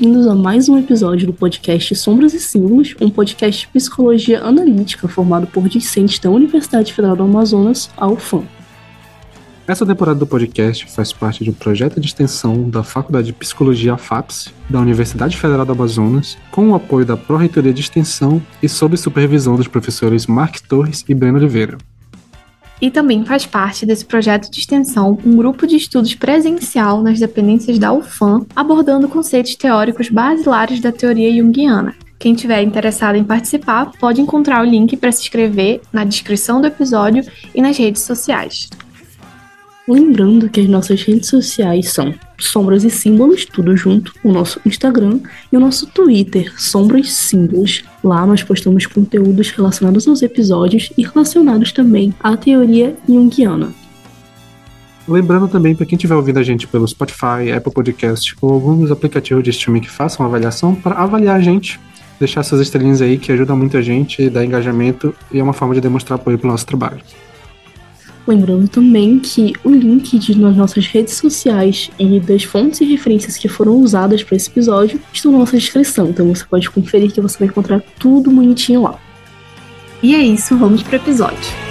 bem-vindos a mais um episódio do podcast Sombras e Símbolos, um podcast de psicologia analítica formado por discentes da Universidade Federal do Amazonas, a UFAM. Essa temporada do podcast faz parte de um projeto de extensão da Faculdade de Psicologia FAPS, da Universidade Federal do Amazonas, com o apoio da Pró-Reitoria de Extensão e sob supervisão dos professores Mark Torres e Breno Oliveira. E também faz parte desse projeto de extensão um grupo de estudos presencial nas dependências da UFAM, abordando conceitos teóricos basilares da teoria junguiana. Quem tiver interessado em participar pode encontrar o link para se inscrever na descrição do episódio e nas redes sociais. Lembrando que as nossas redes sociais são Sombras e Símbolos, tudo junto, o nosso Instagram e o nosso Twitter, Sombras Símbolos. Lá nós postamos conteúdos relacionados aos episódios e relacionados também à teoria junguiana. Lembrando também para quem estiver ouvindo a gente pelo Spotify, Apple Podcast ou alguns aplicativos de streaming que façam avaliação para avaliar a gente, deixar essas estrelinhas aí que ajuda muito a gente, dá engajamento e é uma forma de demonstrar apoio para o nosso trabalho. Lembrando também que o link de, nas nossas redes sociais e das fontes e referências que foram usadas para esse episódio estão na nossa descrição, então você pode conferir que você vai encontrar tudo bonitinho lá. E é isso, vamos para o episódio.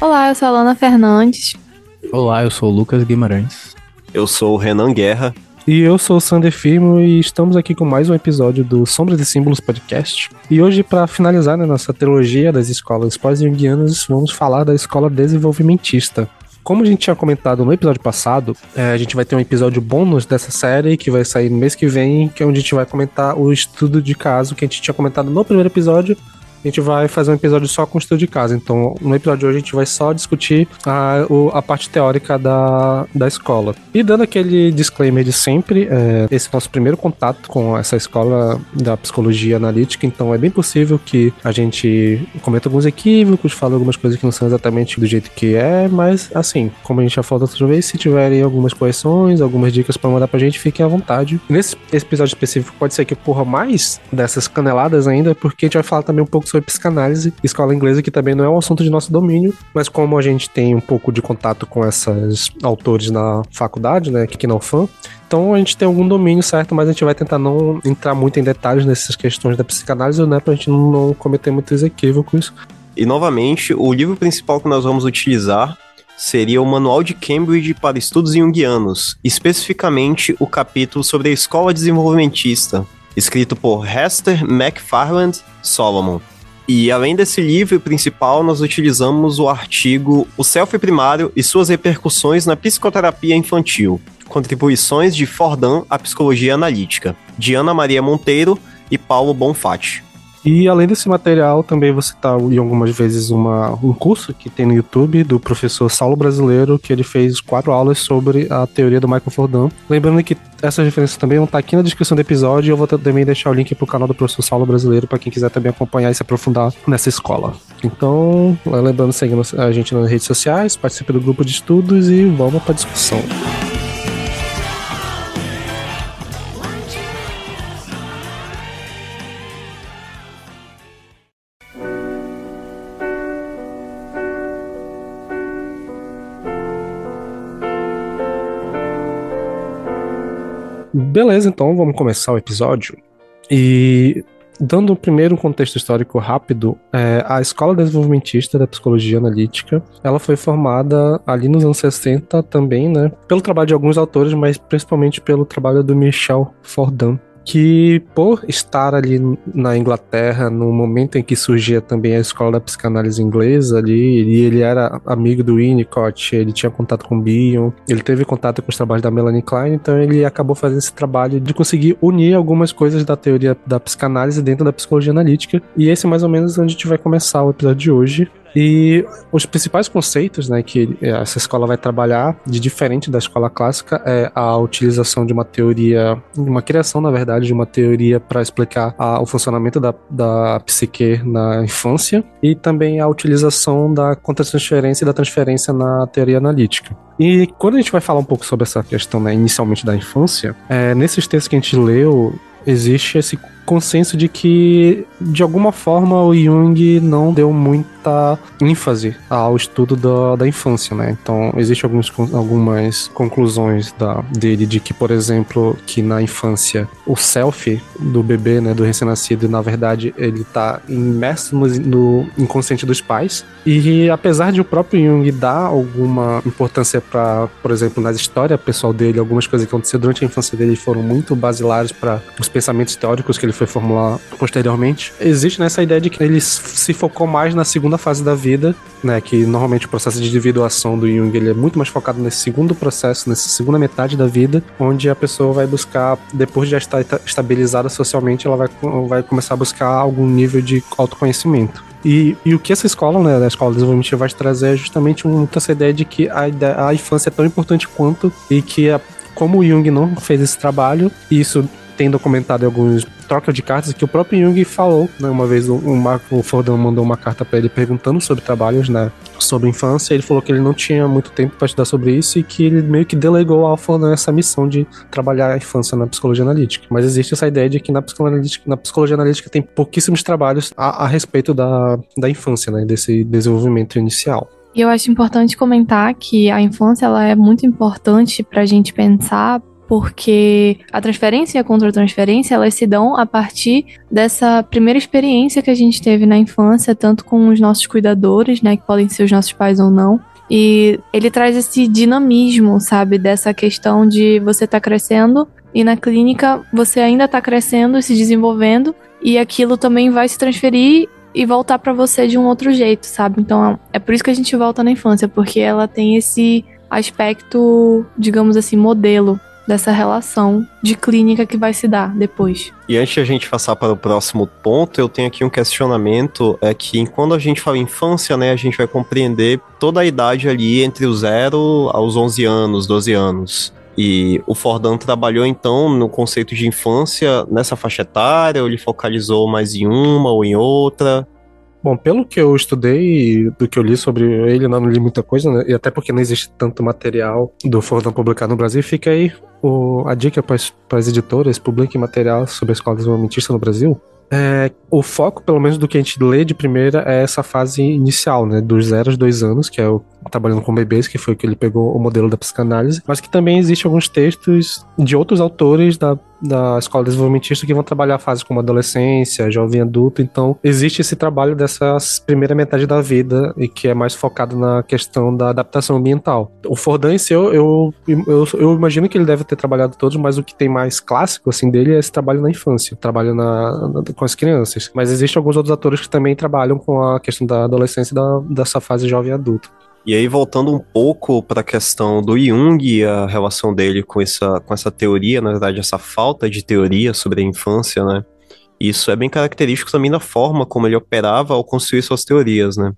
Olá, eu sou a Lana Fernandes. Olá, eu sou o Lucas Guimarães. Eu sou o Renan Guerra. E eu sou o Sander Firmo e estamos aqui com mais um episódio do Sombras e Símbolos Podcast. E hoje, para finalizar né, nossa trilogia das escolas pós-junguianas, vamos falar da escola desenvolvimentista. Como a gente tinha comentado no episódio passado, é, a gente vai ter um episódio bônus dessa série que vai sair no mês que vem, que é onde a gente vai comentar o estudo de caso que a gente tinha comentado no primeiro episódio, a gente vai fazer um episódio só com o estudo de casa. Então, no episódio de hoje, a gente vai só discutir a, a parte teórica da, da escola. E dando aquele disclaimer de sempre, é, esse é o nosso primeiro contato com essa escola da psicologia analítica, então é bem possível que a gente cometa alguns equívocos, fale algumas coisas que não são exatamente do jeito que é, mas assim, como a gente já falou outra vez, se tiverem algumas correções, algumas dicas para mandar pra gente, fiquem à vontade. nesse episódio específico, pode ser que ocorra mais dessas caneladas ainda, porque a gente vai falar também um pouco sobre psicanálise, escola inglesa, que também não é um assunto de nosso domínio, mas como a gente tem um pouco de contato com esses autores na faculdade, né, aqui não fã, então a gente tem algum domínio certo, mas a gente vai tentar não entrar muito em detalhes nessas questões da psicanálise, né, pra gente não cometer muitos equívocos. E novamente, o livro principal que nós vamos utilizar seria o Manual de Cambridge para Estudos Jungianos, especificamente o capítulo sobre a escola desenvolvimentista, escrito por Hester McFarland Solomon. E além desse livro principal, nós utilizamos o artigo O Self Primário e suas repercussões na psicoterapia infantil. Contribuições de Fordham à psicologia analítica, de Ana Maria Monteiro e Paulo Bonfatti. E além desse material, também vou citar em algumas vezes uma, um curso que tem no YouTube do professor Saulo Brasileiro, que ele fez quatro aulas sobre a teoria do Michael Fordham. Lembrando que essas referências também vão estar aqui na descrição do episódio e eu vou também deixar o link pro canal do professor Saulo Brasileiro para quem quiser também acompanhar e se aprofundar nessa escola. Então, lembrando, seguindo a gente nas redes sociais, participe do grupo de estudos e vamos para a discussão. Beleza, então vamos começar o episódio. E dando primeiro um contexto histórico rápido, é, a Escola Desenvolvimentista da Psicologia Analítica, ela foi formada ali nos anos 60 também, né, pelo trabalho de alguns autores, mas principalmente pelo trabalho do Michel Fordham, que por estar ali na Inglaterra no momento em que surgia também a escola da psicanálise inglesa ali, e ele era amigo do Winnicott, ele tinha contato com Bion, ele teve contato com os trabalhos da Melanie Klein, então ele acabou fazendo esse trabalho de conseguir unir algumas coisas da teoria da psicanálise dentro da psicologia analítica, e esse é mais ou menos onde a gente vai começar o episódio de hoje, e os principais conceitos né, que essa escola vai trabalhar, de diferente da escola clássica, é a utilização de uma teoria, uma criação, na verdade, de uma teoria para explicar a, o funcionamento da, da psique na infância e também a utilização da contratransferência e da transferência na teoria analítica. E quando a gente vai falar um pouco sobre essa questão, né, inicialmente da infância, é, nesses textos que a gente leu, existe esse consenso de que, de alguma forma, o Jung não deu muita ênfase ao estudo da, da infância, né? Então, existem alguns, algumas conclusões da, dele de que, por exemplo, que na infância o self do bebê, né, do recém-nascido, na verdade, ele tá imerso no, no inconsciente dos pais. E apesar de o próprio Jung dar alguma importância para, por exemplo, na história pessoal dele, algumas coisas que aconteceram durante a infância dele foram muito basilares para os pensamentos teóricos que ele foi formular posteriormente. Existe nessa ideia de que ele se focou mais na segunda fase da vida, né, que normalmente o processo de individuação do Jung ele é muito mais focado nesse segundo processo, nessa segunda metade da vida, onde a pessoa vai buscar, depois de já estar estabilizada socialmente, ela vai, vai começar a buscar algum nível de autoconhecimento. E, e o que essa escola, né, a escola de desenvolvimento vai trazer é justamente muito essa ideia de que a, a infância é tão importante quanto e que a, como o Jung não fez esse trabalho, e isso tem documentado alguns trocas de cartas que o próprio Jung falou, né, uma vez o, o mandou uma carta para ele perguntando sobre trabalhos, né, sobre infância, ele falou que ele não tinha muito tempo para estudar sobre isso e que ele meio que delegou ao Fordão essa missão de trabalhar a infância na psicologia analítica. Mas existe essa ideia de que na psicologia analítica, na psicologia analítica tem pouquíssimos trabalhos a, a respeito da, da infância, né, desse desenvolvimento inicial. E eu acho importante comentar que a infância ela é muito importante para a gente pensar, porque a transferência e a contra-transferência elas se dão a partir dessa primeira experiência que a gente teve na infância, tanto com os nossos cuidadores, né, que podem ser os nossos pais ou não. E ele traz esse dinamismo, sabe, dessa questão de você tá crescendo e na clínica você ainda está crescendo e se desenvolvendo e aquilo também vai se transferir e voltar para você de um outro jeito, sabe? Então é por isso que a gente volta na infância, porque ela tem esse aspecto, digamos assim, modelo dessa relação de clínica que vai se dar depois. E antes de a gente passar para o próximo ponto, eu tenho aqui um questionamento, é que quando a gente fala infância, né, a gente vai compreender toda a idade ali entre o 0 aos 11 anos, 12 anos. E o Fordão trabalhou então no conceito de infância nessa faixa etária, ou ele focalizou mais em uma ou em outra? Bom, pelo que eu estudei, do que eu li sobre ele, não li muita coisa, né? E até porque não existe tanto material do Fordão publicado no Brasil, fica aí o, a dica para as editoras, publiquem material sobre a escola desenvolvimentista no Brasil. É, o foco, pelo menos do que a gente lê de primeira, é essa fase inicial, né? Dos 0 aos 2 anos, que é o trabalhando com bebês, que foi que ele pegou o modelo da psicanálise, mas que também existe alguns textos de outros autores da, da escola desenvolvimentista que vão trabalhar fases como adolescência, jovem adulto, então existe esse trabalho dessa primeira metade da vida e que é mais focado na questão da adaptação ambiental. O Fordan em si, eu, eu, eu, imagino que ele deve ter trabalhado todos, mas o que tem mais clássico assim dele é esse trabalho na infância, trabalho na, na com as crianças. Mas existem alguns outros autores que também trabalham com a questão da adolescência e da, dessa fase jovem adulto. E aí, voltando um pouco para a questão do Jung e a relação dele com essa, com essa teoria, na verdade, essa falta de teoria sobre a infância, né? Isso é bem característico também da forma como ele operava ao construir suas teorias, né?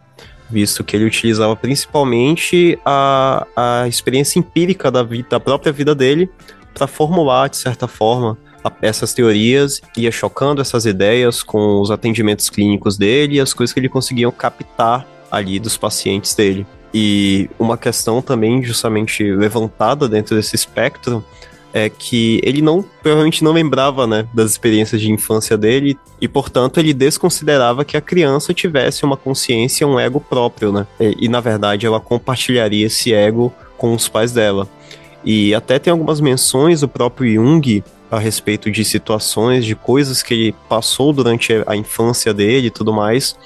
Visto que ele utilizava principalmente a, a experiência empírica da, vida, da própria vida dele para formular, de certa forma, essas teorias, ia chocando essas ideias com os atendimentos clínicos dele e as coisas que ele conseguia captar ali dos pacientes dele. E uma questão também justamente levantada dentro desse espectro é que ele não provavelmente não lembrava, né, das experiências de infância dele e portanto ele desconsiderava que a criança tivesse uma consciência, um ego próprio, né? E, e na verdade ela compartilharia esse ego com os pais dela. E até tem algumas menções do próprio Jung a respeito de situações, de coisas que ele passou durante a infância dele e tudo mais,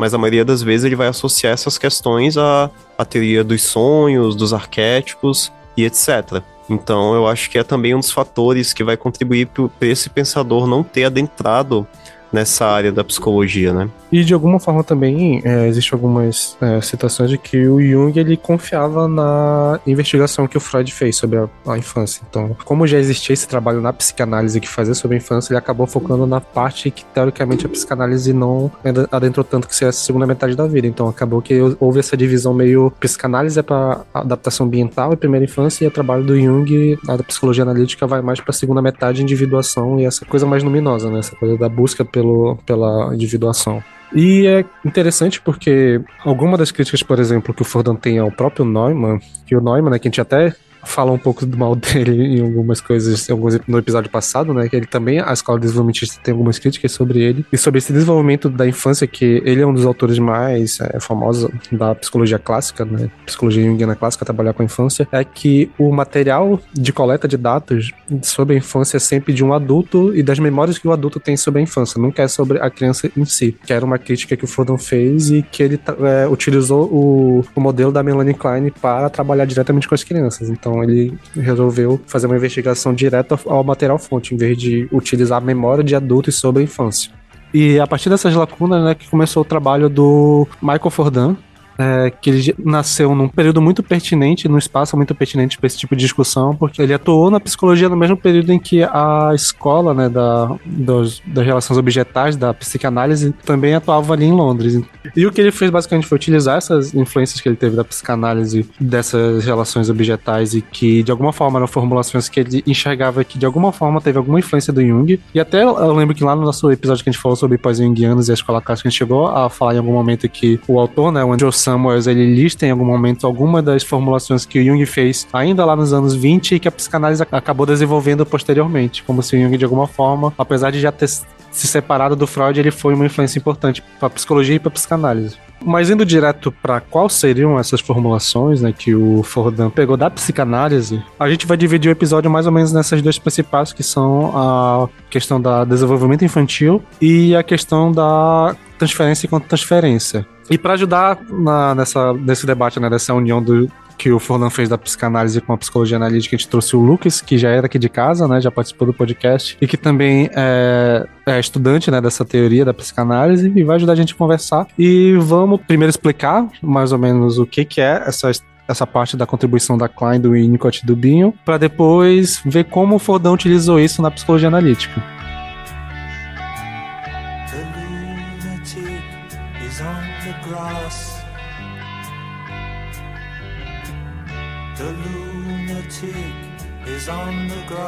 mas a maioria das vezes ele vai associar essas questões à, à teoria dos sonhos, dos arquétipos e etc. Então eu acho que é também um dos fatores que vai contribuir para esse pensador não ter adentrado nessa área da psicologia, né? E de alguma forma também é, existem algumas é, citações de que o Jung ele confiava na investigação que o Freud fez sobre a, a, infância. Então, como já existia esse trabalho na psicanálise que fazia sobre a infância, ele acabou focando na parte que teoricamente a psicanálise não adentrou tanto que seria a segunda metade da vida. Então, acabou que houve essa divisão meio psicanálise é para adaptação ambiental e primeira infância e o trabalho do Jung, a da psicologia analítica vai mais para a segunda metade individuação e essa coisa mais luminosa, né? Essa coisa da busca pelo, pela individuação. E é interessante porque alguma das críticas, por exemplo, que o Fordham tem ao próprio Neumann, que o Neumann, né, que a gente até falou um pouco do mal dele em algumas coisas alguns, no episódio passado, né? Que ele também, a escola desenvolvimentista tem algumas críticas sobre ele. E sobre esse desenvolvimento da infância, que ele é um dos autores mais é, famosos da psicologia clássica, né? Psicologia junguiana clássica, trabalhar com a infância, é que o material de coleta de dados sobre a infância é sempre de um adulto e das memórias que o adulto tem sobre a infância, nunca é sobre a criança em si. Que era uma crítica que o Fordham fez e que ele é, utilizou o, o modelo da Melanie Klein para trabalhar diretamente com as crianças. Então ele resolveu fazer uma investigação direta ao material fonte, em vez de utilizar a memória de adultos sobre a infância. E a partir dessas lacunas, né, que começou o trabalho do Michael Fordan, é, que ele nasceu num período muito pertinente, num espaço muito pertinente para esse tipo de discussão, porque ele atuou na psicologia no mesmo período em que a escola né, da, dos, das relações objetais, da psicanálise, também atuava ali em Londres. E o que ele fez basicamente foi utilizar essas influências que ele teve da psicanálise, dessas relações objetais, e que de alguma forma eram formulações que ele enxergava que de alguma forma teve alguma influência do Jung. E até eu lembro que lá no nosso episódio que a gente falou sobre pós-jungianos e a escola clássica, a gente chegou a falar em algum momento que o autor, né, o Andrew Samuels, ele lista em algum momento alguma das formulações que o Jung fez ainda lá nos anos 20 e que a psicanálise acabou desenvolvendo posteriormente, como se o Jung de alguma forma, apesar de já ter se separado do Freud, ele foi uma influência importante para a psicologia e para a psicanálise. Mas indo direto para quais seriam essas formulações, né, que o Fordham pegou da psicanálise, a gente vai dividir o episódio mais ou menos nessas duas principais, que são a questão da desenvolvimento infantil e a questão da transferência e contra-transferência. E para ajudar na, nessa, nesse debate, né, dessa união do, que o Forlan fez da psicanálise com a psicologia analítica, a gente trouxe o Lucas, que já era aqui de casa, né, já participou do podcast, e que também é, é estudante, né, dessa teoria da psicanálise, e vai ajudar a gente a conversar. E vamos primeiro explicar mais ou menos o que, que é essa essa parte da contribuição da Klein, do Winnicott e do Binho, para depois ver como o Fordão utilizou isso na psicologia analítica.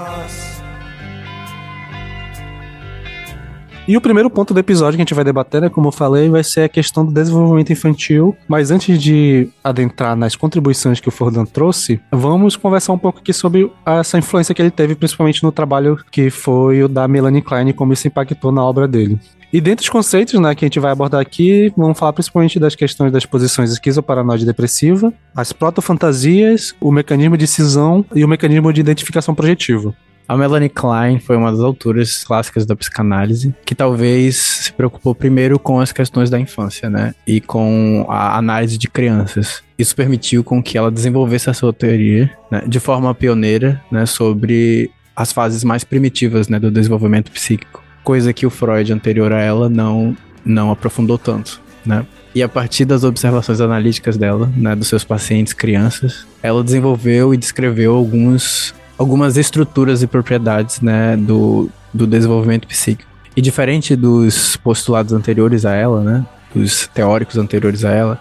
cross. E o primeiro ponto do episódio que a gente vai debater, né, como eu falei, vai ser a questão do desenvolvimento infantil. Mas antes de adentrar nas contribuições que o Fordan trouxe, vamos conversar um pouco aqui sobre essa influência que ele teve, principalmente no trabalho que foi o da Melanie Klein como isso impactou na obra dele. E dentre os conceitos né, que a gente vai abordar aqui, vamos falar principalmente das questões das posições esquizoparanoide depressiva, as protofantasias, o mecanismo de cisão e o mecanismo de identificação projetiva. A Melanie Klein foi uma das autoras clássicas da psicanálise que talvez se preocupou primeiro com as questões da infância, né? E com a análise de crianças. Isso permitiu com que ela desenvolvesse a sua teoria né, de forma pioneira, né, sobre as fases mais primitivas, né, do desenvolvimento psíquico, coisa que o Freud anterior a ela não não aprofundou tanto, né? E a partir das observações analíticas dela, né, dos seus pacientes crianças, ela desenvolveu e descreveu alguns algumas estruturas e propriedades né, do, do desenvolvimento psíquico. E diferente dos postulados anteriores a ela, né, dos teóricos anteriores a ela,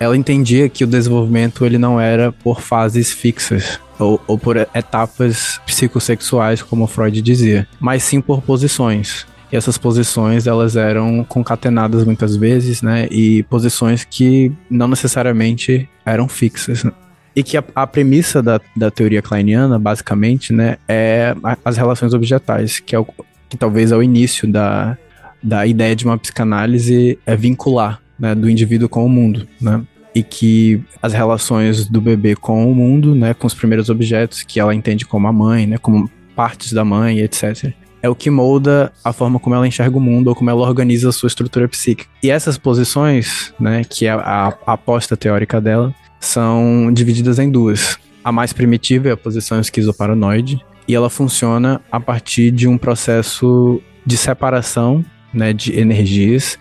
ela entendia que o desenvolvimento ele não era por fases fixas ou, ou por etapas psicossexuais, como Freud dizia, mas sim por posições. E essas posições elas eram concatenadas muitas vezes, né? E posições que não necessariamente eram fixas. Né? E que a, a premissa da, da teoria kleiniana, basicamente, né, é as relações objetais, que é o, que talvez é o início da, da ideia de uma psicanálise é vincular, né, do indivíduo com o mundo, né? E que as relações do bebê com o mundo, né, com os primeiros objetos que ela entende como a mãe, né, como partes da mãe, etc é o que molda a forma como ela enxerga o mundo ou como ela organiza a sua estrutura psíquica. E essas posições, né, que é a, a aposta teórica dela, são divididas em duas. A mais primitiva é a posição esquizoparanoide, e ela funciona a partir de um processo de separação né, de energias,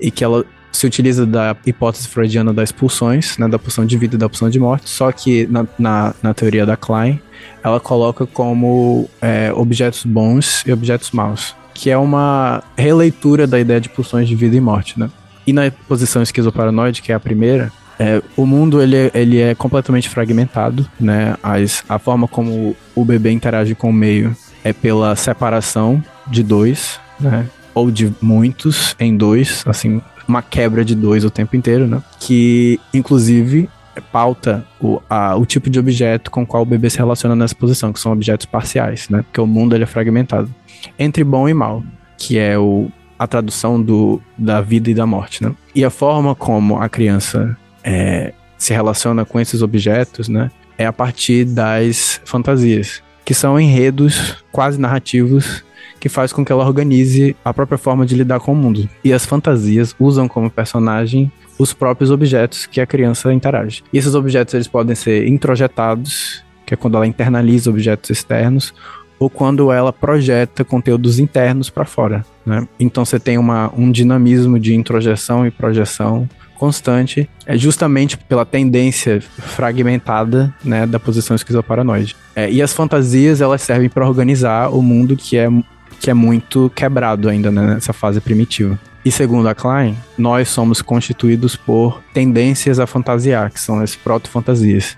e que ela se utiliza da hipótese freudiana das pulsões, né, da pulsão de vida e da pulsão de morte, só que na, na, na teoria da Klein, ela coloca como é, objetos bons e objetos maus, que é uma releitura da ideia de pulsões de vida e morte. Né? E na posição esquizoparanoide, que é a primeira, é, o mundo ele, ele é completamente fragmentado, né? As, a forma como o bebê interage com o meio é pela separação de dois, né? Ou de muitos em dois, assim, uma quebra de dois o tempo inteiro, né? Que, inclusive, pauta o, a, o tipo de objeto com qual o bebê se relaciona nessa posição, que são objetos parciais, né? Porque o mundo ele é fragmentado. Entre bom e mal, que é o, a tradução do, da vida e da morte, né? E a forma como a criança é, se relaciona com esses objetos, né? É a partir das fantasias, que são enredos quase narrativos que faz com que ela organize a própria forma de lidar com o mundo. E as fantasias usam como personagem os próprios objetos que a criança interage. E esses objetos eles podem ser introjetados, que é quando ela internaliza objetos externos, ou quando ela projeta conteúdos internos para fora. Né? Então você tem uma, um dinamismo de introjeção e projeção constante, é justamente pela tendência fragmentada né, da posição esquizoparanoide. É, e as fantasias elas servem para organizar o mundo que é, que é muito quebrado ainda né, nessa fase primitiva. E segundo a Klein, nós somos constituídos por tendências a fantasiar, que são as proto-fantasias.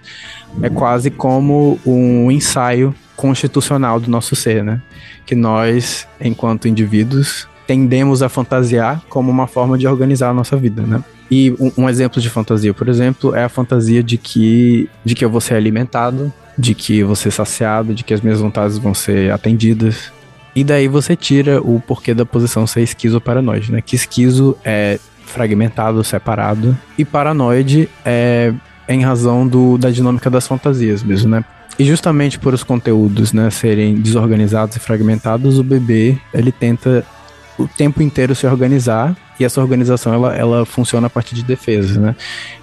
É quase como um ensaio constitucional do nosso ser, né? Que nós, enquanto indivíduos, tendemos a fantasiar como uma forma de organizar a nossa vida, né? E um, um, exemplo de fantasia, por exemplo, é a fantasia de que, de que eu vou ser alimentado, de que eu vou ser saciado, de que as minhas vontades vão ser atendidas. E daí você tira o porquê da posição ser esquizoparanoide, né? Que esquizo é fragmentado, separado, e paranoide é em razão do, da dinâmica das fantasias mesmo, né? E justamente por os conteúdos, né, serem desorganizados e fragmentados, o bebê, ele tenta o tempo inteiro se organizar e essa organização ela, ela funciona a partir de defesas, né?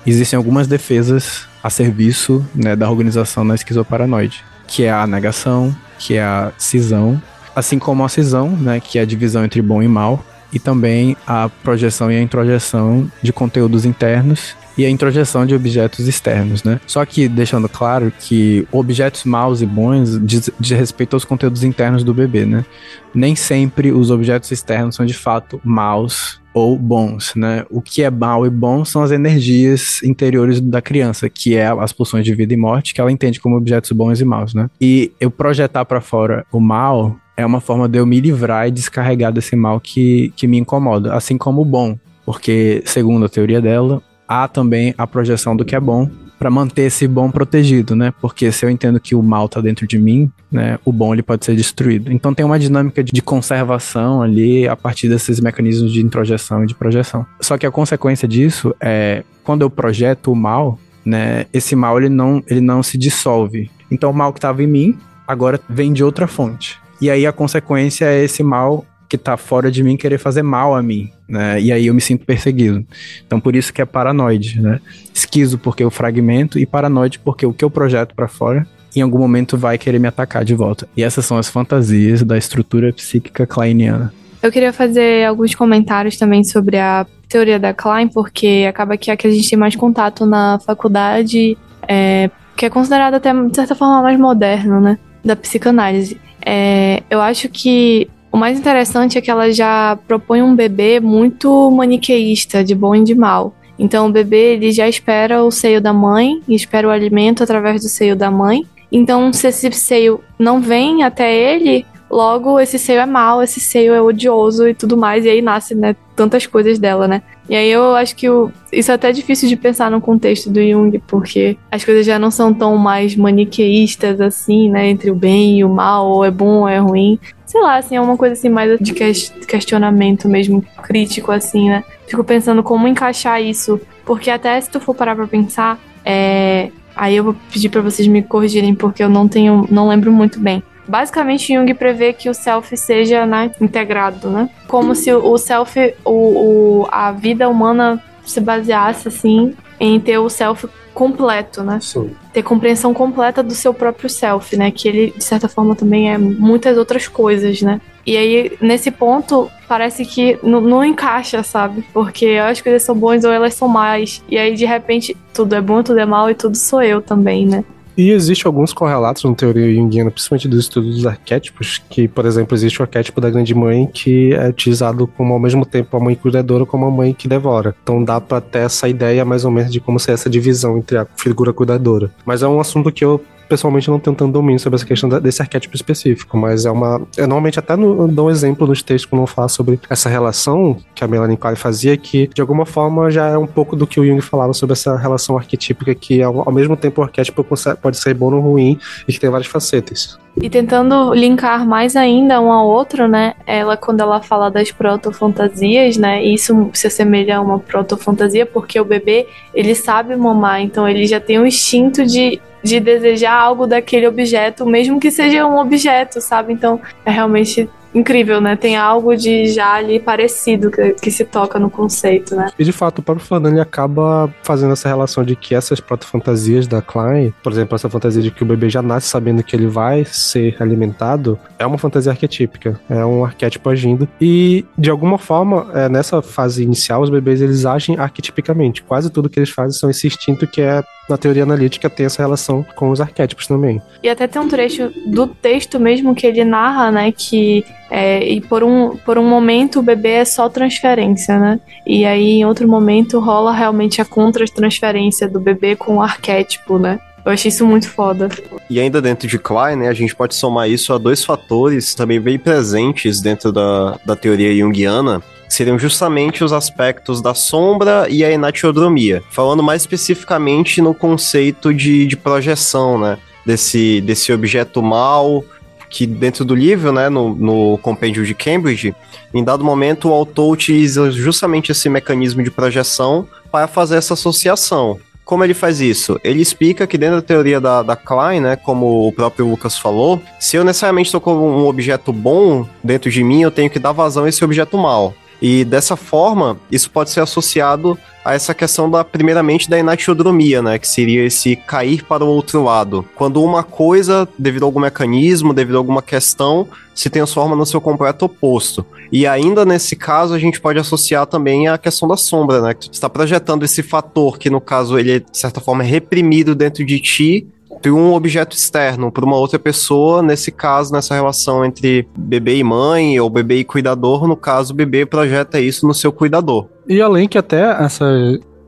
Existem algumas defesas a serviço né, da organização na esquizoparanoide, que é a negação, que é a cisão, assim como a cisão, né, que é a divisão entre bom e mal, e também a projeção e a introjeção de conteúdos internos e a introjeção de objetos externos, né? Só que deixando claro que objetos maus e bons diz, diz respeito aos conteúdos internos do bebê, né? Nem sempre os objetos externos são de fato maus ou bons, né? O que é mal e bom são as energias interiores da criança, que é as pulsões de vida e morte, que ela entende como objetos bons e maus, né? E eu projetar para fora o mal é uma forma de eu me livrar e descarregar desse mal que, que me incomoda, assim como o bom, porque segundo a teoria dela, há também a projeção do que é bom para manter esse bom protegido, né? Porque se eu entendo que o mal está dentro de mim, né, o bom ele pode ser destruído. Então tem uma dinâmica de conservação ali a partir desses mecanismos de introjeção e de projeção. Só que a consequência disso é quando eu projeto o mal, né, esse mal ele não, ele não se dissolve. Então o mal que estava em mim agora vem de outra fonte. E aí a consequência é esse mal que tá fora de mim querer fazer mal a mim, né? E aí eu me sinto perseguido. Então por isso que é paranoide, né? Esquizo porque eu fragmento e paranoide porque o que eu projeto para fora em algum momento vai querer me atacar de volta. E essas são as fantasias da estrutura psíquica kleiniana. Eu queria fazer alguns comentários também sobre a teoria da Klein, porque acaba que é que a gente tem mais contato na faculdade, é, que é considerada até, de certa forma, mais moderno, né? Da psicanálise. É, eu acho que o mais interessante é que ela já propõe um bebê muito maniqueísta, de bom e de mal. Então o bebê ele já espera o seio da mãe espera o alimento através do seio da mãe. Então se esse seio não vem até ele, logo esse seio é mal, esse seio é odioso e tudo mais. E aí nasce, né, tantas coisas dela, né? E aí eu acho que o, isso é até difícil de pensar no contexto do Jung, porque as coisas já não são tão mais maniqueístas assim, né? Entre o bem e o mal, ou é bom ou é ruim. Sei lá, assim, é uma coisa assim mais de questionamento mesmo, crítico, assim, né? Fico pensando como encaixar isso. Porque até se tu for parar pra pensar, é... Aí eu vou pedir para vocês me corrigirem, porque eu não tenho. não lembro muito bem. Basicamente, Jung prevê que o self seja né, integrado, né? Como se o self, o, o, a vida humana se baseasse, assim, em ter o self completo, né? Sim. Ter compreensão completa do seu próprio self, né? Que ele, de certa forma, também é muitas outras coisas, né? E aí, nesse ponto, parece que não encaixa, sabe? Porque as coisas são boas ou elas são más. E aí, de repente, tudo é bom, tudo é mal e tudo sou eu também, né? E existe alguns correlatos na teoria junguiana, principalmente do estudo dos arquétipos, que, por exemplo, existe o arquétipo da grande mãe que é utilizado como ao mesmo tempo a mãe cuidadora como a mãe que devora. Então dá para ter essa ideia mais ou menos de como ser essa divisão entre a figura cuidadora. Mas é um assunto que eu pessoalmente não tenho tanto domínio sobre essa questão desse arquétipo específico, mas é uma. Eu normalmente até no, dou um exemplo nos textos quando eu falo sobre essa relação que a Melanie Klein fazia, que de alguma forma já é um pouco do que o Jung falava sobre essa relação arquetípica, que ao, ao mesmo tempo o arquétipo pode ser bom ou ruim e que tem várias facetas. E tentando linkar mais ainda um ao outro, né? Ela, quando ela fala das protofantasias, né? Isso se assemelha a uma protofantasia, porque o bebê, ele sabe mamar, então ele já tem um instinto de, de desejar algo daquele objeto, mesmo que seja um objeto, sabe? Então, é realmente incrível, né? Tem algo de já ali parecido que, que se toca no conceito, né? E de fato, o próprio ele acaba fazendo essa relação de que essas proto-fantasias da Klein, por exemplo, essa fantasia de que o bebê já nasce sabendo que ele vai ser alimentado, é uma fantasia arquetípica, é um arquétipo agindo. E de alguma forma, é, nessa fase inicial, os bebês eles agem arquetipicamente. Quase tudo que eles fazem são esse instinto que é na teoria analítica tem essa relação com os arquétipos também. E até tem um trecho do texto mesmo que ele narra, né, que é, e por um, por um momento o bebê é só transferência, né? E aí em outro momento rola realmente a contra-transferência do bebê com o arquétipo, né? Eu achei isso muito foda. E ainda dentro de Klein, né, a gente pode somar isso a dois fatores também bem presentes dentro da, da teoria junguiana, seriam justamente os aspectos da sombra e a enatiodromia. Falando mais especificamente no conceito de, de projeção, né? Desse, desse objeto mal que dentro do livro, né, no, no compêndio de Cambridge, em dado momento o autor utiliza justamente esse mecanismo de projeção para fazer essa associação. Como ele faz isso? Ele explica que dentro da teoria da, da Klein, né, como o próprio Lucas falou, se eu necessariamente estou com um objeto bom dentro de mim, eu tenho que dar vazão a esse objeto mal. E dessa forma, isso pode ser associado a essa questão da, primeiramente, da enatiodromia, né? Que seria esse cair para o outro lado. Quando uma coisa, devido a algum mecanismo, devido a alguma questão, se transforma no seu completo oposto. E ainda nesse caso, a gente pode associar também a questão da sombra, né? Que tu está projetando esse fator que, no caso, ele é, de certa forma, reprimido dentro de ti, por um objeto externo, por uma outra pessoa, nesse caso, nessa relação entre bebê e mãe, ou bebê e cuidador, no caso, o bebê projeta isso no seu cuidador. E além que até essa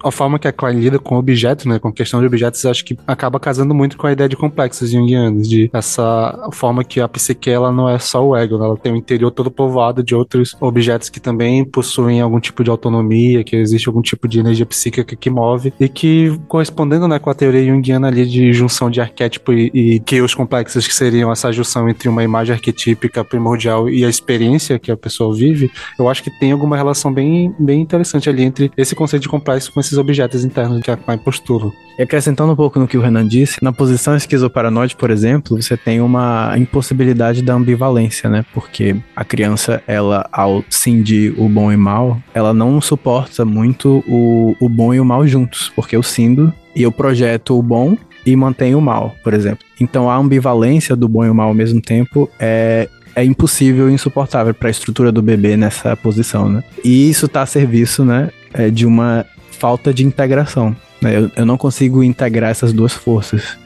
a forma que a Klein lida com objetos, né, com questão de objetos, acho que acaba casando muito com a ideia de complexos junguianos, de essa forma que a psique ela não é só o ego, né, ela tem o interior todo povoado de outros objetos que também possuem algum tipo de autonomia, que existe algum tipo de energia psíquica que move e que correspondendo, né, com a teoria junguiana ali de junção de arquétipo e, e que os complexos que seriam essa junção entre uma imagem arquetípica primordial e a experiência que a pessoa vive, eu acho que tem alguma relação bem, bem interessante ali entre esse conceito de complexo com esses esses objetos internos que a Klein postula. E acrescentando um pouco no que o Renan disse, na posição esquizoparanoide, por exemplo, você tem uma impossibilidade da ambivalência, né? Porque a criança, ela, ao cindir o bom e mal, ela não suporta muito o, o bom e o mal juntos, porque eu cindo e eu projeto o bom e mantenho o mal, por exemplo. Então a ambivalência do bom e o mal ao mesmo tempo é é impossível e insuportável para a estrutura do bebê nessa posição, né? E isso está a serviço, né, é de uma falta de integração. Né? Eu, eu não consigo integrar essas duas forças.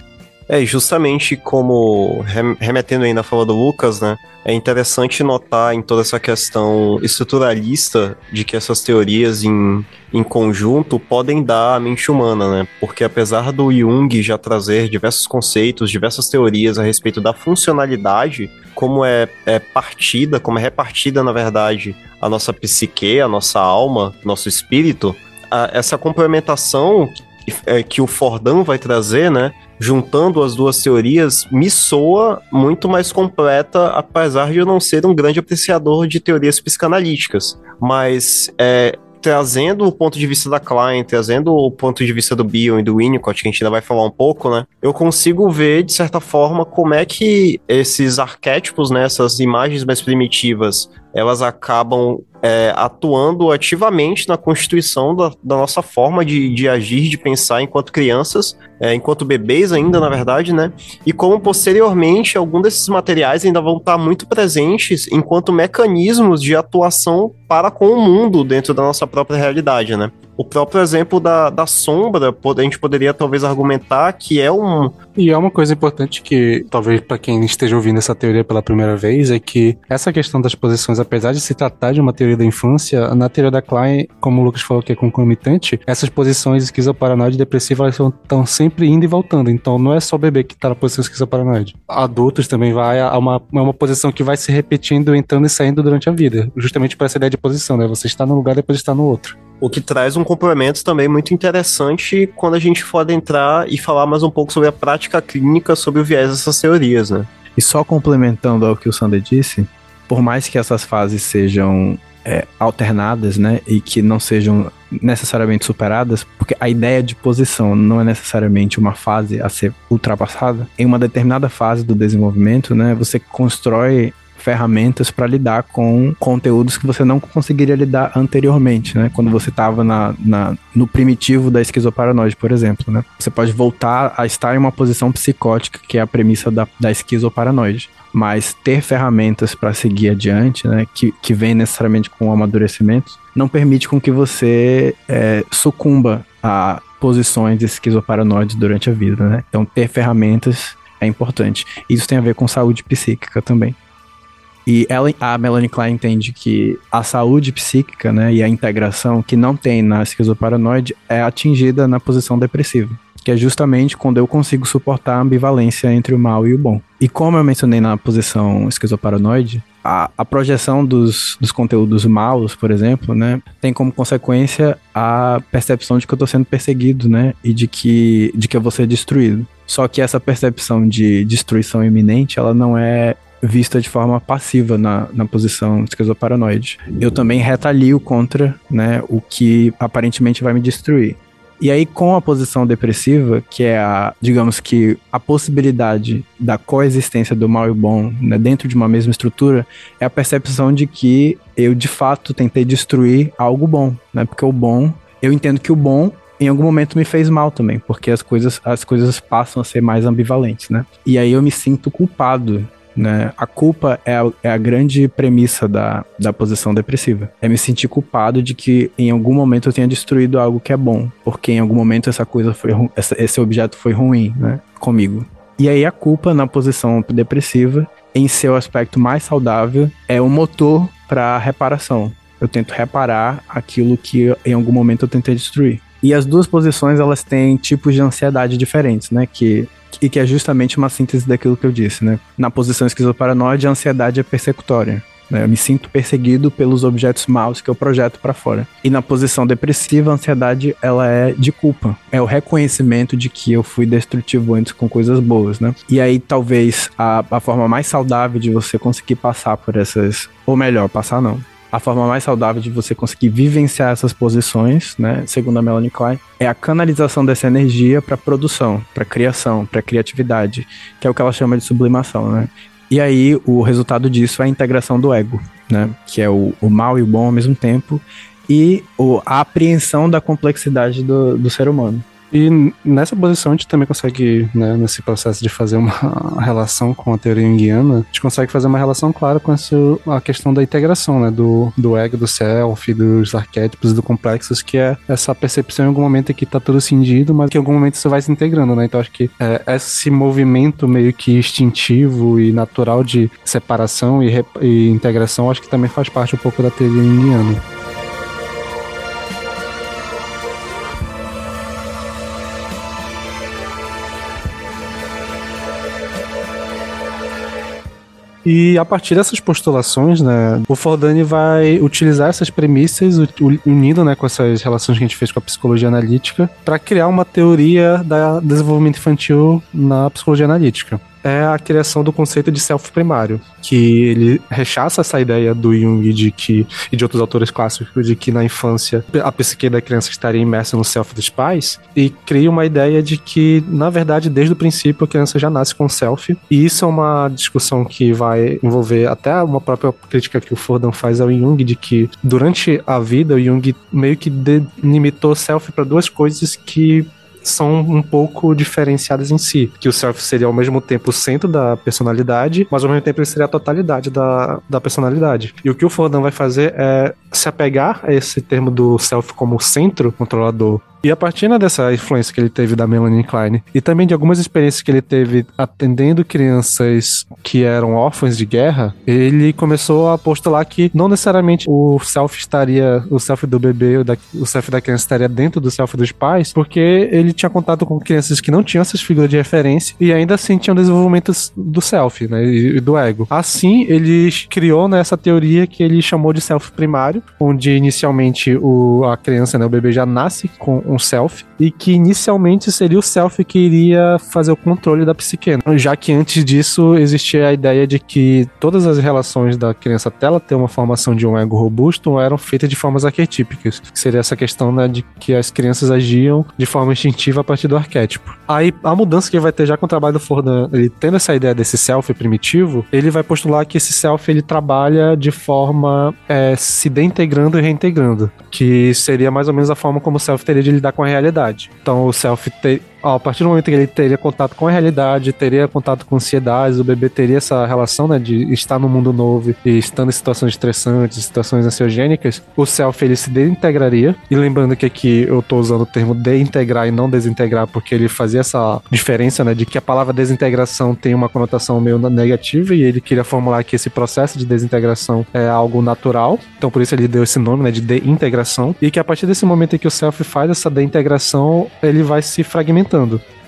É, justamente como remetendo ainda a fala do Lucas, né? É interessante notar em toda essa questão estruturalista de que essas teorias em, em conjunto podem dar à mente humana, né? Porque apesar do Jung já trazer diversos conceitos, diversas teorias a respeito da funcionalidade, como é, é partida, como é repartida, na verdade, a nossa psique, a nossa alma, nosso espírito, a, essa complementação que, é, que o Fordão vai trazer, né? Juntando as duas teorias, me soa muito mais completa, apesar de eu não ser um grande apreciador de teorias psicanalíticas. Mas é, trazendo o ponto de vista da Klein, trazendo o ponto de vista do Bion e do Winnicott, que a gente ainda vai falar um pouco, né? Eu consigo ver, de certa forma, como é que esses arquétipos, né, essas imagens mais primitivas, elas acabam é, atuando ativamente na constituição da, da nossa forma de, de, agir, de pensar enquanto crianças, é, enquanto bebês ainda, na verdade, né? E como posteriormente algum desses materiais ainda vão estar muito presentes enquanto mecanismos de atuação para com o mundo dentro da nossa própria realidade, né? O próprio exemplo da, da sombra, a gente poderia talvez argumentar que é um. E é uma coisa importante que, talvez para quem esteja ouvindo essa teoria pela primeira vez, é que essa questão das posições, apesar de se tratar de uma teoria da infância, na teoria da Klein, como o Lucas falou que é concomitante, essas posições esquizoparanoide e depressiva estão sempre indo e voltando. Então não é só o bebê que está na posição esquizoparanoide. Adultos também vai a uma, é uma posição que vai se repetindo, entrando e saindo durante a vida. Justamente por essa ideia de posição, né? Você está num lugar depois está no outro. O que traz um complemento também muito interessante quando a gente for adentrar e falar mais um pouco sobre a prática clínica sobre o viés dessas teorias, né? E só complementando ao que o Sander disse, por mais que essas fases sejam é, alternadas, né, e que não sejam necessariamente superadas, porque a ideia de posição não é necessariamente uma fase a ser ultrapassada. Em uma determinada fase do desenvolvimento, né, você constrói ferramentas para lidar com conteúdos que você não conseguiria lidar anteriormente, né? Quando você estava na, na, no primitivo da esquizoparanoide, por exemplo, né? Você pode voltar a estar em uma posição psicótica, que é a premissa da, da esquizoparanoide. Mas ter ferramentas para seguir adiante, né? Que, que vem necessariamente com o amadurecimento, não permite com que você é, sucumba a posições esquizoparanoides durante a vida, né? Então, ter ferramentas é importante. Isso tem a ver com saúde psíquica também. E ela, a Melanie Klein entende que a saúde psíquica né, e a integração que não tem na esquizoparanoide é atingida na posição depressiva que é justamente quando eu consigo suportar a ambivalência entre o mal e o bom. E como eu mencionei na posição esquizoparanoide, a, a projeção dos, dos conteúdos maus, por exemplo, né, tem como consequência a percepção de que eu estou sendo perseguido, né, e de que, de que eu vou ser destruído. Só que essa percepção de destruição iminente, ela não é vista de forma passiva na, na posição esquizoparanoide. Eu também retalio contra né, o que aparentemente vai me destruir. E aí, com a posição depressiva, que é a, digamos que, a possibilidade da coexistência do mal e bom né, dentro de uma mesma estrutura, é a percepção de que eu de fato tentei destruir algo bom, né? Porque o bom, eu entendo que o bom em algum momento me fez mal também, porque as coisas, as coisas passam a ser mais ambivalentes, né? E aí eu me sinto culpado né? A culpa é a, é a, grande premissa da, da posição depressiva. É me sentir culpado de que em algum momento eu tenha destruído algo que é bom, porque em algum momento essa coisa foi essa, esse objeto foi ruim, né? Comigo. E aí a culpa na posição depressiva, em seu aspecto mais saudável, é o motor para reparação. Eu tento reparar aquilo que em algum momento eu tentei destruir. E as duas posições elas têm tipos de ansiedade diferentes, né? Que e que é justamente uma síntese daquilo que eu disse, né? Na posição esquizoparanoide, a ansiedade é persecutória. Né? Eu me sinto perseguido pelos objetos maus que eu projeto para fora. E na posição depressiva, a ansiedade ela é de culpa. É o reconhecimento de que eu fui destrutivo antes com coisas boas, né? E aí talvez a, a forma mais saudável de você conseguir passar por essas, ou melhor, passar não, a forma mais saudável de você conseguir vivenciar essas posições, né, segundo a Melanie Klein, é a canalização dessa energia para produção, para criação, para criatividade, que é o que ela chama de sublimação, né? E aí o resultado disso é a integração do ego, né, que é o, o mal e o bom ao mesmo tempo, e o, a apreensão da complexidade do, do ser humano. E nessa posição a gente também consegue, né, nesse processo de fazer uma relação com a teoria junguiana, a gente consegue fazer uma relação clara com essa, a questão da integração, né, do, do ego, do self, dos arquétipos, do complexos, que é essa percepção em algum momento que tá tudo cindido, mas que em algum momento isso vai se integrando, né, então acho que é, esse movimento meio que instintivo e natural de separação e, e integração, acho que também faz parte um pouco da teoria junguiana. E a partir dessas postulações, né, o Fordani vai utilizar essas premissas, unindo né, com essas relações que a gente fez com a psicologia analítica, para criar uma teoria da desenvolvimento infantil na psicologia analítica é a criação do conceito de self primário, que ele rechaça essa ideia do Jung de que e de outros autores clássicos de que na infância a psique da criança estaria imersa no self dos pais e cria uma ideia de que na verdade desde o princípio a criança já nasce com self e isso é uma discussão que vai envolver até uma própria crítica que o Fordham faz ao Jung de que durante a vida o Jung meio que delimitou self para duas coisas que são um pouco diferenciadas em si. Que o self seria ao mesmo tempo o centro da personalidade, mas ao mesmo tempo ele seria a totalidade da, da personalidade. E o que o Fordham vai fazer é se apegar a esse termo do self como centro controlador e a partir né, dessa influência que ele teve da Melanie Klein e também de algumas experiências que ele teve atendendo crianças que eram órfãs de guerra, ele começou a postular que não necessariamente o self estaria, o self do bebê, o self da criança estaria dentro do self dos pais, porque ele tinha contato com crianças que não tinham essas figuras de referência e ainda assim tinham desenvolvimento do self, né, e do ego. Assim, ele criou né, essa teoria que ele chamou de self primário, onde inicialmente o, a criança, né, o bebê já nasce com um self, e que inicialmente seria o self que iria fazer o controle da psique. Já que antes disso existia a ideia de que todas as relações da criança até ela ter uma formação de um ego robusto eram feitas de formas arquetípicas, que seria essa questão né, de que as crianças agiam de forma instintiva a partir do arquétipo. Aí a mudança que vai ter já com o trabalho do Fordham, ele tendo essa ideia desse self primitivo, ele vai postular que esse self ele trabalha de forma é, se deintegrando e reintegrando, que seria mais ou menos a forma como o self teria de lidar com a realidade. Então o self ter, a partir do momento que ele teria contato com a realidade, teria contato com ansiedades, o bebê teria essa relação, né, de estar no mundo novo e estando em situações estressantes, situações ansiogênicas, o self ele se desintegraria. E lembrando que aqui eu tô usando o termo deintegrar e não desintegrar porque ele fazia essa diferença, né, de que a palavra desintegração tem uma conotação meio negativa e ele queria formular que esse processo de desintegração é algo natural. Então por isso ele deu esse nome, né, de deintegração e que a partir desse momento em que o self faz essa deintegração, ele vai se fragmentando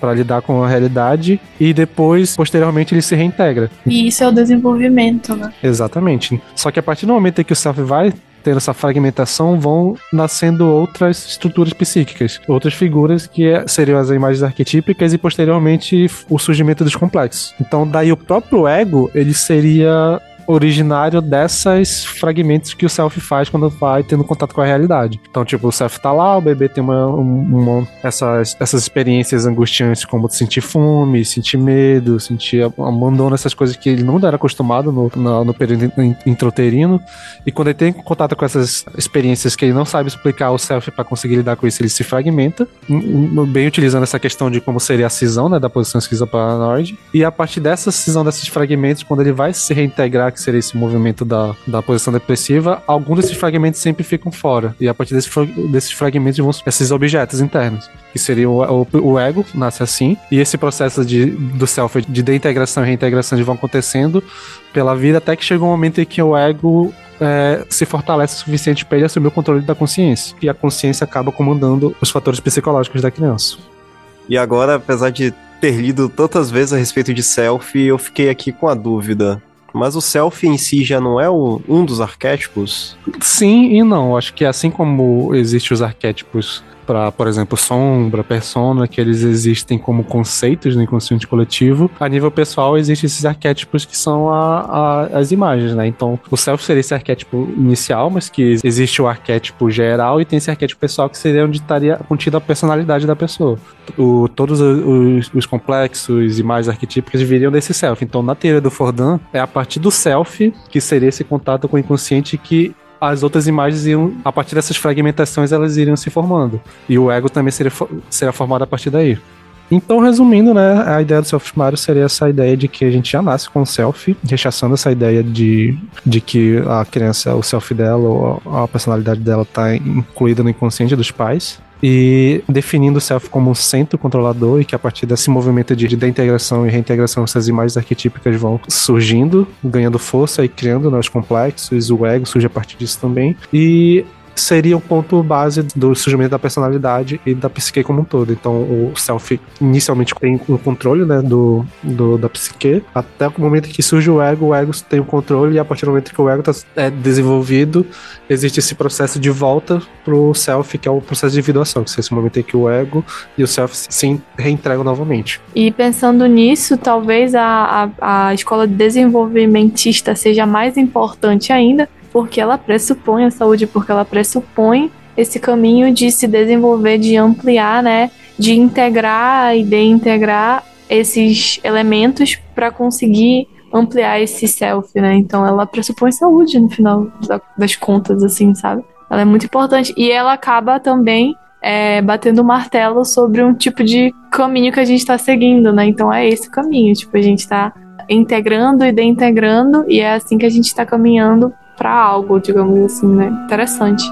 para lidar com a realidade e depois, posteriormente, ele se reintegra. E isso é o desenvolvimento, né? Exatamente. Só que a partir do momento em que o self vai tendo essa fragmentação, vão nascendo outras estruturas psíquicas, outras figuras que é, seriam as imagens arquetípicas e posteriormente o surgimento dos complexos. Então, daí o próprio ego, ele seria originário dessas fragmentos que o self faz quando vai tendo contato com a realidade. Então, tipo, o self tá lá, o bebê tem uma, uma essas, essas experiências angustiantes como sentir fome, sentir medo, sentir abandono, essas coisas que ele não era acostumado no, no, no período intrauterino. E quando ele tem contato com essas experiências que ele não sabe explicar o self para conseguir lidar com isso, ele se fragmenta, bem utilizando essa questão de como seria a cisão, né, da posição esquizoparanoide. E a partir dessa cisão desses fragmentos, quando ele vai se reintegrar que seria esse movimento da, da posição depressiva, alguns desses fragmentos sempre ficam fora. E a partir desse, desses fragmentos vão esses objetos internos, que seria o, o, o, ego, nasce assim, e esse processo de, do self de deintegração e reintegração vão acontecendo pela vida até que chega um momento em que o ego é, se fortalece o suficiente para ele assumir o controle da consciência. E a consciência acaba comandando os fatores psicológicos da criança. E agora, apesar de ter lido tantas vezes a respeito de self, eu fiquei aqui com a dúvida. Mas o self em si já não é o, um dos arquétipos? Sim e não. Acho que assim como existem os arquétipos para, por exemplo, sombra, persona, que eles existem como conceitos no inconsciente coletivo, a nível pessoal existem esses arquétipos que são a, a, as imagens, né? Então, o self seria esse arquétipo inicial, mas que existe o arquétipo geral e tem esse arquétipo pessoal que seria onde estaria contida a personalidade da pessoa. O, todos os, os complexos, imagens arquetípicas viriam desse self. Então, na teoria do Fordham, é a partir do self que seria esse contato com o inconsciente que as outras imagens iam, a partir dessas fragmentações, elas iriam se formando. E o ego também seria, seria formado a partir daí. Então, resumindo, né, a ideia do self primário seria essa ideia de que a gente já nasce com o self, rechaçando essa ideia de, de que a criança, o self dela ou a personalidade dela está incluída no inconsciente dos pais e definindo o self como um centro controlador e que a partir desse movimento de, de integração e reintegração essas imagens arquetípicas vão surgindo, ganhando força e criando né, os complexos, o ego surge a partir disso também. E seria o ponto base do surgimento da personalidade e da psique como um todo. Então, o self inicialmente tem o controle né, do, do, da psique, até o momento que surge o ego, o ego tem o controle, e a partir do momento que o ego tá, é desenvolvido, existe esse processo de volta pro self, que é o processo de individuação, que é esse momento em que o ego e o self se reentregam novamente. E pensando nisso, talvez a, a, a escola desenvolvimentista seja mais importante ainda, porque ela pressupõe a saúde, porque ela pressupõe esse caminho de se desenvolver, de ampliar, né, de integrar e de integrar esses elementos para conseguir ampliar esse self, né? Então ela pressupõe saúde no final das contas, assim, sabe? Ela é muito importante e ela acaba também é, batendo martelo sobre um tipo de caminho que a gente está seguindo, né? Então é esse o caminho, tipo, a gente está integrando e deintegrando, e é assim que a gente está caminhando para algo, digamos assim, né? Interessante.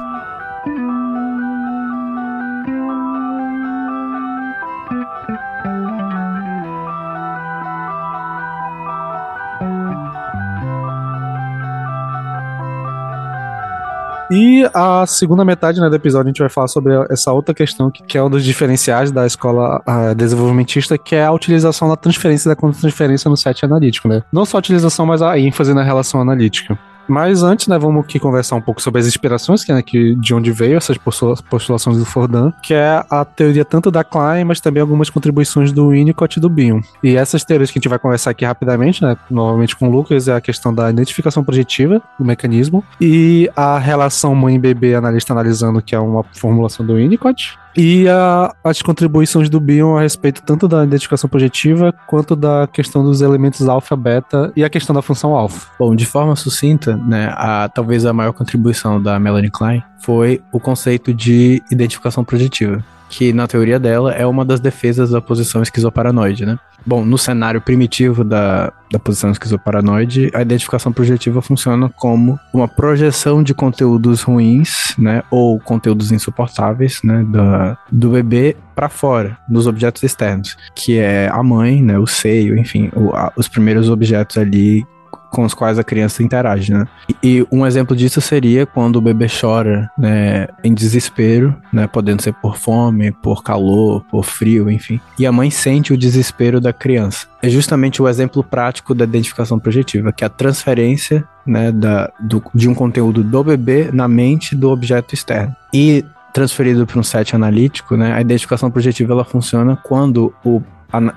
E a segunda metade né, do episódio a gente vai falar sobre essa outra questão que, que é um dos diferenciais da escola uh, desenvolvimentista, que é a utilização da transferência e da contra-transferência no set analítico, né? Não só a utilização, mas a ênfase na relação analítica. Mas antes, né, vamos aqui conversar um pouco sobre as inspirações, que, né, que de onde veio essas postulações do Fordan, que é a teoria tanto da Klein, mas também algumas contribuições do Winnicott e do Bion. E essas teorias que a gente vai conversar aqui rapidamente, né, novamente com o Lucas, é a questão da identificação projetiva do mecanismo e a relação mãe-bebê analista analisando, que é uma formulação do Winnicott, e a, as contribuições do Bion a respeito tanto da identificação projetiva quanto da questão dos elementos alfa, beta e a questão da função alfa. Bom, de forma sucinta, né, a, talvez a maior contribuição da Melanie Klein foi o conceito de identificação projetiva que na teoria dela é uma das defesas da posição esquizoparanoide, né? Bom, no cenário primitivo da, da posição esquizoparanoide, a identificação projetiva funciona como uma projeção de conteúdos ruins, né, ou conteúdos insuportáveis, né, do, do bebê para fora, nos objetos externos, que é a mãe, né, o seio, enfim, o, a, os primeiros objetos ali com os quais a criança interage, né? E um exemplo disso seria quando o bebê chora, né, em desespero, né, podendo ser por fome, por calor, por frio, enfim. E a mãe sente o desespero da criança. É justamente o exemplo prático da identificação projetiva, que é a transferência, né, da, do, de um conteúdo do bebê na mente do objeto externo. E transferido para um set analítico, né, a identificação projetiva ela funciona quando o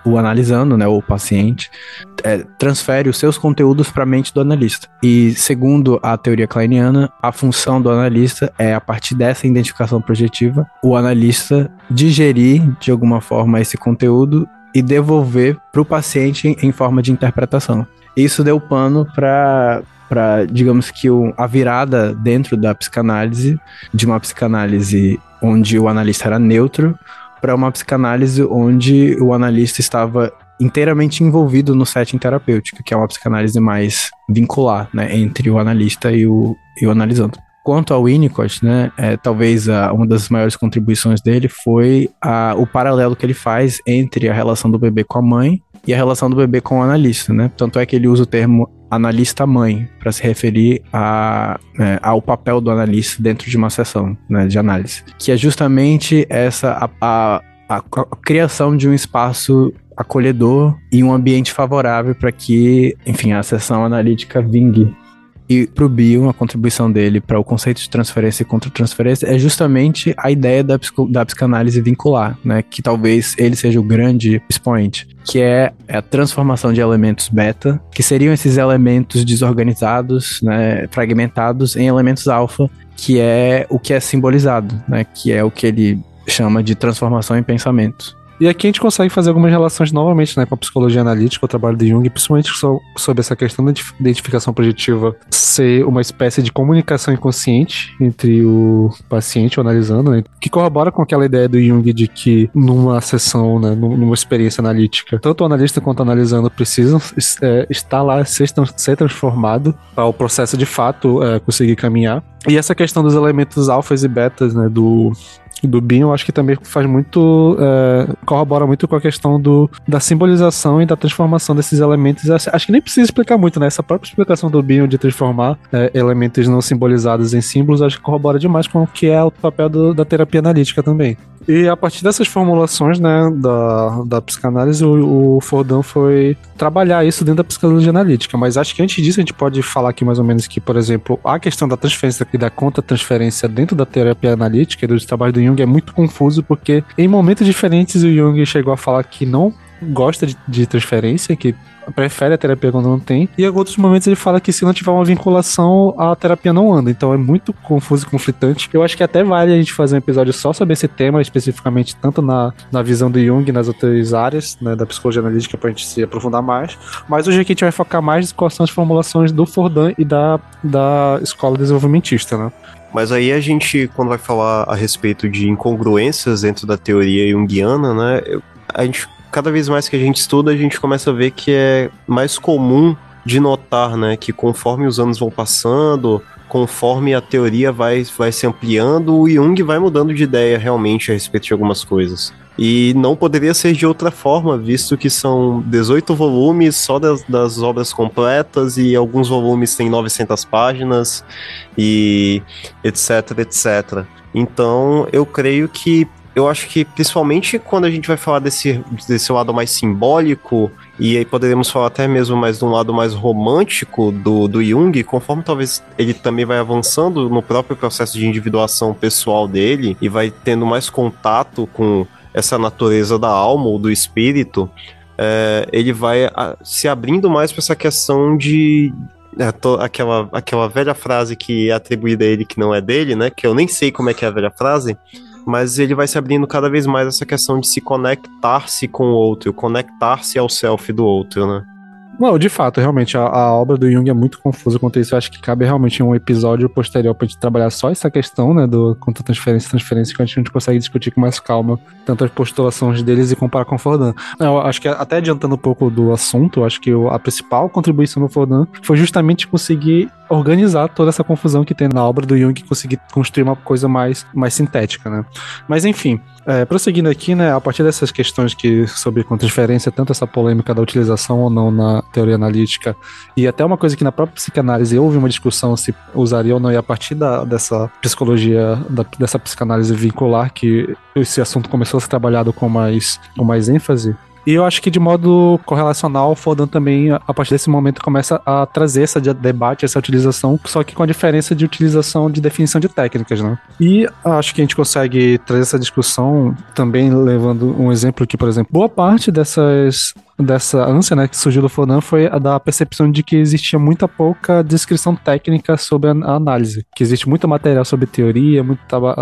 o analisando, né, o paciente, é, transfere os seus conteúdos para a mente do analista. E segundo a teoria kleiniana, a função do analista é, a partir dessa identificação projetiva, o analista digerir de alguma forma esse conteúdo e devolver para o paciente em forma de interpretação. Isso deu pano para para, digamos que, o, a virada dentro da psicanálise, de uma psicanálise onde o analista era neutro, para uma psicanálise onde o analista estava inteiramente envolvido no setting terapêutico, que é uma psicanálise mais vincular, né, entre o analista e o, e o analisando. Quanto ao Winnicott, né, é, talvez a, uma das maiores contribuições dele foi a, o paralelo que ele faz entre a relação do bebê com a mãe e a relação do bebê com o analista, né? Tanto é que ele usa o termo analista mãe para se referir a, é, ao papel do analista dentro de uma sessão né, de análise, que é justamente essa a, a, a, a criação de um espaço acolhedor e um ambiente favorável para que, enfim, a sessão analítica vingue e para o Bion, a contribuição dele para o conceito de transferência e contra-transferência é justamente a ideia da, da psicanálise vincular, né? Que talvez ele seja o grande expoente, que é a transformação de elementos beta, que seriam esses elementos desorganizados, né, fragmentados, em elementos alfa, que é o que é simbolizado, né? Que é o que ele chama de transformação em pensamento. E aqui a gente consegue fazer algumas relações novamente né, com a psicologia analítica, o trabalho de Jung, principalmente sobre essa questão da identificação projetiva ser uma espécie de comunicação inconsciente entre o paciente, o analisando, né, que corrobora com aquela ideia do Jung de que numa sessão, né, numa experiência analítica, tanto o analista quanto o analisando precisam é, estar lá, ser, ser transformado para o processo de fato é, conseguir caminhar. E essa questão dos elementos alfas e betas, né, do, do Bin, eu acho que também faz muito. É, corrobora muito com a questão do, da simbolização e da transformação desses elementos. Acho que nem precisa explicar muito, né? Essa própria explicação do Bin de transformar é, elementos não simbolizados em símbolos, acho que corrobora demais com o que é o papel do, da terapia analítica também. E a partir dessas formulações, né, da, da psicanálise, o, o Fordan foi trabalhar isso dentro da psicologia analítica. Mas acho que antes disso a gente pode falar aqui mais ou menos que, por exemplo, a questão da transferência e da conta-transferência dentro da terapia analítica e dos trabalhos do Jung é muito confuso, porque em momentos diferentes o Jung chegou a falar que não gosta de, de transferência, que prefere a terapia quando não tem. E em outros momentos ele fala que se não tiver uma vinculação, a terapia não anda. Então é muito confuso e conflitante. Eu acho que até vale a gente fazer um episódio só sobre esse tema, especificamente tanto na, na visão do Jung, nas outras áreas né, da psicologia analítica, pra gente se aprofundar mais. Mas hoje aqui a gente vai focar mais quais são as formulações do Fordan e da, da escola desenvolvimentista, né? Mas aí a gente, quando vai falar a respeito de incongruências dentro da teoria junguiana, né, a gente, cada vez mais que a gente estuda, a gente começa a ver que é mais comum de notar, né, que conforme os anos vão passando, conforme a teoria vai, vai se ampliando, o Jung vai mudando de ideia realmente a respeito de algumas coisas. E não poderia ser de outra forma, visto que são 18 volumes só das, das obras completas e alguns volumes têm 900 páginas e etc, etc. Então, eu creio que eu acho que principalmente quando a gente vai falar desse, desse lado mais simbólico, e aí poderíamos falar até mesmo mais de um lado mais romântico do, do Jung, conforme talvez ele também vai avançando no próprio processo de individuação pessoal dele e vai tendo mais contato com essa natureza da alma ou do espírito, é, ele vai a, se abrindo mais para essa questão de é, to, aquela, aquela velha frase que é atribuída a ele que não é dele, né? Que eu nem sei como é que é a velha frase, mas ele vai se abrindo cada vez mais essa questão de se conectar-se com o outro, conectar-se ao self do outro, né? Não, de fato, realmente, a, a, obra do Jung é muito confusa quanto isso. Eu acho que cabe realmente um episódio posterior pra gente trabalhar só essa questão, né, do quanto transferência e transferência, que a gente consegue discutir com mais calma tanto as postulações deles e comparar com o Fordan. Eu acho que até adiantando um pouco do assunto, acho que a principal contribuição do Fordan foi justamente conseguir organizar toda essa confusão que tem na obra do Jung e conseguir construir uma coisa mais, mais sintética, né? Mas enfim, é, prosseguindo aqui, né, a partir dessas questões que sobre transferência, tanto essa polêmica da utilização ou não na teoria analítica, e até uma coisa que na própria psicanálise houve uma discussão se usaria ou não, e a partir da, dessa psicologia, da, dessa psicanálise vincular, que esse assunto começou a ser trabalhado com mais, com mais ênfase, e eu acho que de modo correlacional, Fodan também, a partir desse momento, começa a trazer esse debate, essa utilização, só que com a diferença de utilização de definição de técnicas, né? E acho que a gente consegue trazer essa discussão também levando um exemplo que, por exemplo, boa parte dessas dessa ânsia, né, que surgiu do Fonan foi a da percepção de que existia muita pouca descrição técnica sobre a análise, que existe muito material sobre teoria, muito,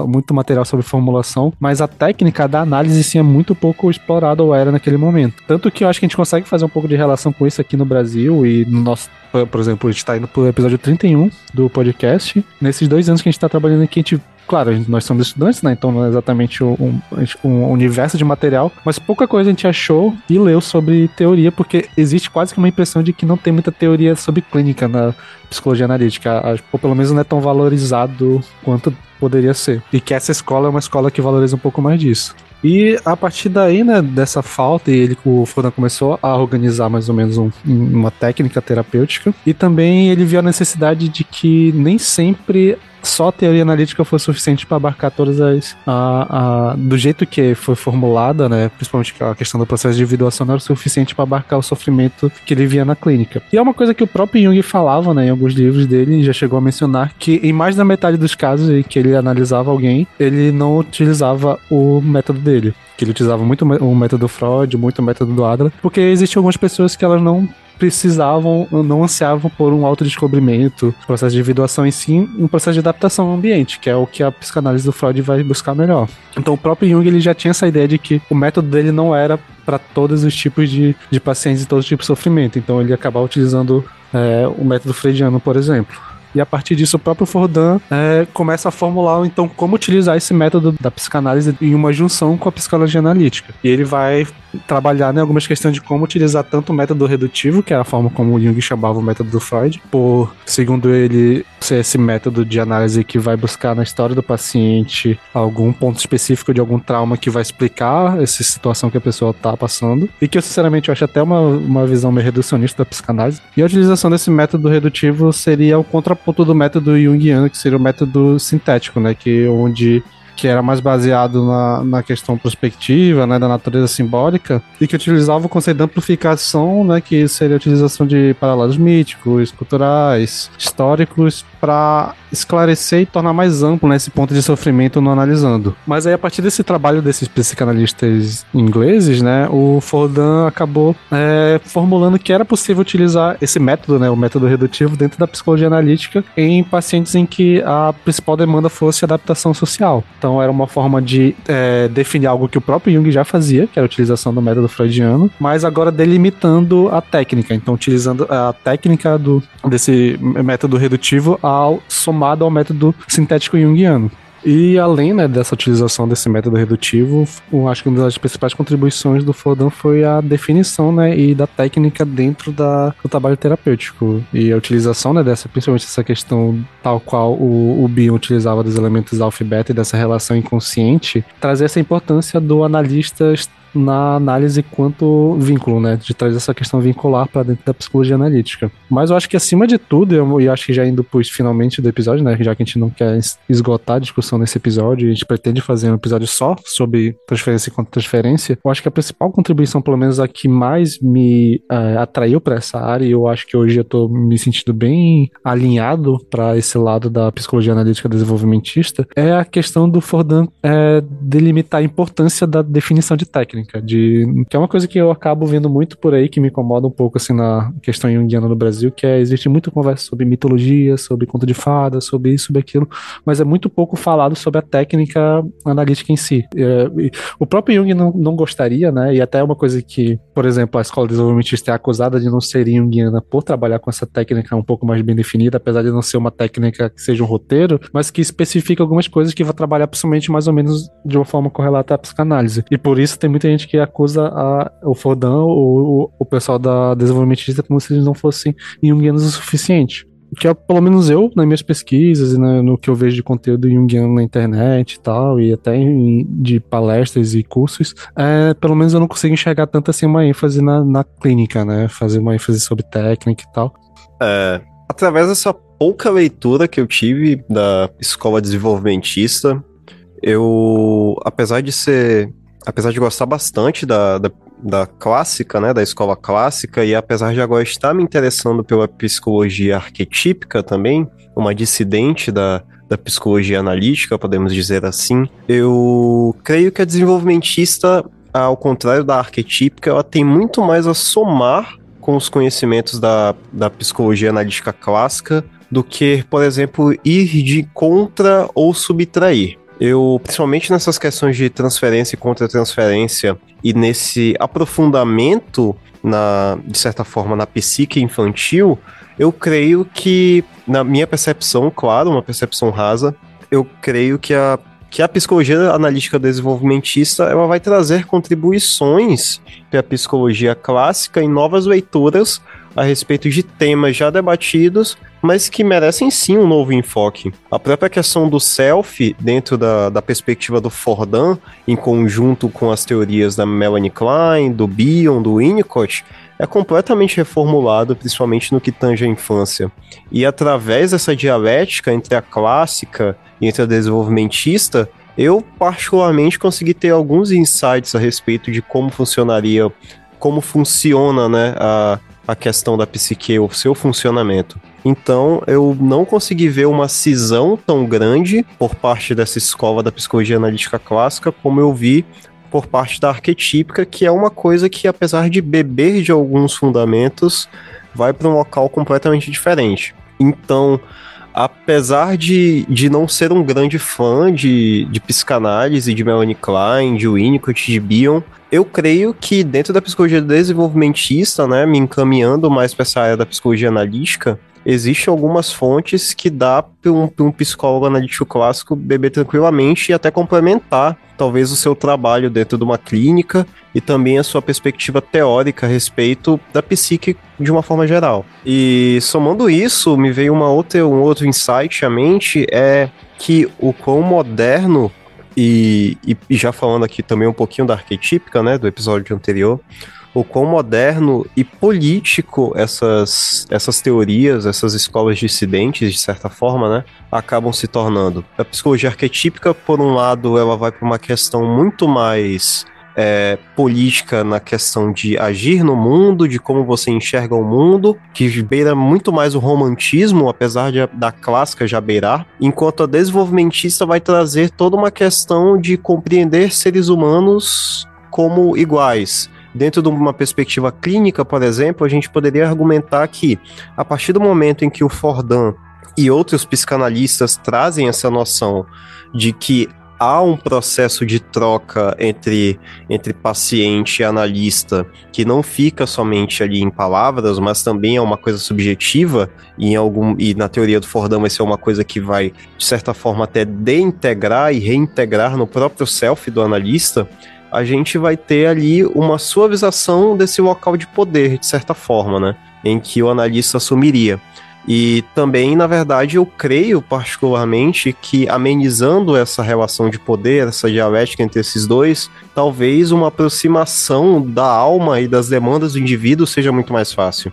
muito material sobre formulação, mas a técnica da análise sim é muito pouco explorada ou era naquele momento. Tanto que eu acho que a gente consegue fazer um pouco de relação com isso aqui no Brasil e no nosso por exemplo, a gente está indo pro episódio 31 do podcast. Nesses dois anos que a gente está trabalhando aqui, a gente claro, nós somos estudantes, né? Então não é exatamente um, um, universo de material, mas pouca coisa a gente achou e leu sobre teoria, porque existe quase que uma impressão de que não tem muita teoria sobre clínica na psicologia analítica, ou pelo menos não é tão valorizado quanto poderia ser. E que essa escola é uma escola que valoriza um pouco mais disso. E a partir daí, né, dessa falta, ele, o Fodan começou a organizar mais ou menos um, uma técnica terapêutica. E também ele viu a necessidade de que nem sempre só a teoria analítica foi suficiente para abarcar todas as. A, a, do jeito que foi formulada, né? Principalmente a questão do processo de individuação não era suficiente para abarcar o sofrimento que ele via na clínica. E é uma coisa que o próprio Jung falava, né? Em alguns livros dele, já chegou a mencionar que em mais da metade dos casos em que ele analisava alguém, ele não utilizava o método dele que ele utilizava muito o método Freud, muito o método do Adler, porque existem algumas pessoas que elas não precisavam, não ansiavam por um autodescobrimento, processo de individuação em si, um processo de adaptação ao ambiente, que é o que a psicanálise do Freud vai buscar melhor. Então o próprio Jung ele já tinha essa ideia de que o método dele não era para todos os tipos de, de pacientes e todos os tipos de sofrimento, então ele acabava utilizando é, o método freudiano, por exemplo. E a partir disso, o próprio Fordan é, começa a formular, então, como utilizar esse método da psicanálise em uma junção com a psicologia analítica. E ele vai trabalhar em algumas questões de como utilizar tanto o método redutivo, que é a forma como Jung chamava o método do Freud, por, segundo ele, ser esse método de análise que vai buscar na história do paciente algum ponto específico de algum trauma que vai explicar essa situação que a pessoa está passando, e que eu, sinceramente, eu acho até uma, uma visão meio reducionista da psicanálise. E a utilização desse método redutivo seria o contraponto do método junguiano, que seria o método sintético, né, que onde que era mais baseado na, na questão prospectiva, né, da natureza simbólica, e que utilizava o conceito de amplificação, né, que seria a utilização de paralelos míticos, culturais, históricos, para esclarecer e tornar mais amplo né, esse ponto de sofrimento no analisando. Mas aí, a partir desse trabalho desses psicanalistas ingleses, né, o Fordan acabou é, formulando que era possível utilizar esse método, né, o método redutivo, dentro da psicologia analítica em pacientes em que a principal demanda fosse adaptação social. Então, Então era uma forma de é, definir algo que o próprio Jung já fazia, que era a utilização do método freudiano, mas agora delimitando a técnica. Então utilizando a técnica do, desse método redutivo ao somado ao método sintético junguiano. E além né, dessa utilização desse método redutivo, acho que uma das principais contribuições do Fordham foi a definição né, e da técnica dentro da, do trabalho terapêutico. E a utilização né, dessa, principalmente essa questão tal qual o, o Bion utilizava dos elementos alfa e beta e dessa relação inconsciente, trazer essa importância do analista na análise quanto vínculo, né? De trazer essa questão vincular para dentro da psicologia analítica. Mas eu acho que acima de tudo, eu, eu acho que já indo para finalmente do episódio, né? Já que a gente não quer esgotar a discussão nesse episódio, a gente pretende fazer um episódio só sobre transferência e contra-transferência. Eu acho que a principal contribuição, pelo menos a que mais me é, atraiu para essa área, e eu acho que hoje eu estou me sentindo bem alinhado para esse lado da psicologia analítica desenvolvimentista, é a questão do Fordham é, delimitar a importância da definição de técnica técnica, de que é uma coisa que eu acabo vendo muito por aí que me incomoda um pouco assim na questão junguiana no Brasil, que é existe muita conversa sobre mitologia, sobre conto de fadas, sobre isso, sobre aquilo, mas é muito pouco falado sobre a técnica analítica em si. É, o próprio Jung não, não gostaria, né? E até é uma coisa que, por exemplo, a escola de desenvolvimentista é acusada de não ser junguiana por trabalhar com essa técnica um pouco mais bem definida, apesar de não ser uma técnica que seja um roteiro, mas que especifica algumas coisas que vai trabalhar principalmente mais ou menos de uma forma correlata à psicanálise. E por isso tem muita gente que acusa a, o Fordão ou o, o pessoal da desenvolvimentista como se eles não fossem junguianos o suficiente. Que é, pelo menos eu, nas minhas pesquisas e né, no que eu vejo de conteúdo junguiano na internet e tal, e até em, de palestras e cursos, é, pelo menos eu não consigo enxergar tanto assim uma ênfase na, na clínica, né? Fazer uma ênfase sobre técnica e tal. É, através dessa pouca leitura que eu tive da escola desenvolvimentista, eu, apesar de ser apesar de gostar bastante da, da, da, clássica, né, da escola clássica, e apesar de agora estar me interessando pela psicologia arquetípica também, uma dissidente da, da psicologia analítica, podemos dizer assim, eu creio que a desenvolvimentista, ao contrário da arquetípica, ela tem muito mais a somar com os conhecimentos da, da psicologia analítica clássica do que, por exemplo, ir de contra ou subtrair. Eu, principalmente nessas questões de transferência e contra-transferência e nesse aprofundamento, na, de certa forma, na psique infantil, eu creio que, na minha percepção, claro, uma percepção rasa, eu creio que a, que a psicologia analítica desenvolvimentista ela vai trazer contribuições para a psicologia clássica em novas leituras a respeito de temas já debatidos, mas que merecem sim um novo enfoque. A própria questão do self, dentro da, da perspectiva do Fordham, em conjunto com as teorias da Melanie Klein, do Bion, do Winnicott, é completamente reformulado, principalmente no que tange a infância. E através dessa dialética entre a clássica e entre a desenvolvimentista, eu particularmente consegui ter alguns insights a respeito de como funcionaria, como funciona né, a, a questão da psique, o seu funcionamento. Então, eu não consegui ver uma cisão tão grande por parte dessa escola da psicologia analítica clássica como eu vi por parte da arquetípica, que é uma coisa que, apesar de beber de alguns fundamentos, vai para um local completamente diferente. Então, apesar de, de não ser um grande fã de, de psicanálise, de Melanie Klein, de Winnicott, de Bion, eu creio que dentro da psicologia desenvolvimentista, né, me encaminhando mais para essa área da psicologia analítica, existem algumas fontes que dá para um, um, psicólogo analítico clássico beber tranquilamente e até complementar talvez o seu trabalho dentro de uma clínica e também a sua perspectiva teórica a respeito da psique de uma forma geral. E somando isso, me veio uma outra, um outro insight à mente é que o quão moderno e, e, já falando aqui também um pouquinho da arquetípica, né, do episódio anterior, o quão moderno e político essas, essas teorias, essas escolas dissidentes, de certa forma, né, acabam se tornando. A psicologia arquetípica, por um lado, ela vai para uma questão muito mais é, política na questão de agir no mundo, de como você enxerga o mundo, que beira muito mais o romantismo, apesar de, da clássica já beirar, enquanto a desenvolvimentista vai trazer toda uma questão de compreender seres humanos como iguais. Dentro de uma perspectiva clínica, por exemplo, a gente poderia argumentar que, a partir do momento em que o Fordham e outros psicanalistas trazem essa noção de que há um processo de troca entre, entre paciente e analista que não fica somente ali em palavras, mas também é uma coisa subjetiva e, em algum, e na teoria do Fordham vai ser uma coisa que vai, de certa forma, até deintegrar e reintegrar no próprio self do analista, a gente vai ter ali uma suavização desse local de poder, de certa forma, né? Em que o analista assumiria. E também, na verdade, eu creio particularmente que amenizando essa relação de poder, essa dialética entre esses dois, talvez uma aproximação da alma e das demandas do indivíduo seja muito mais fácil.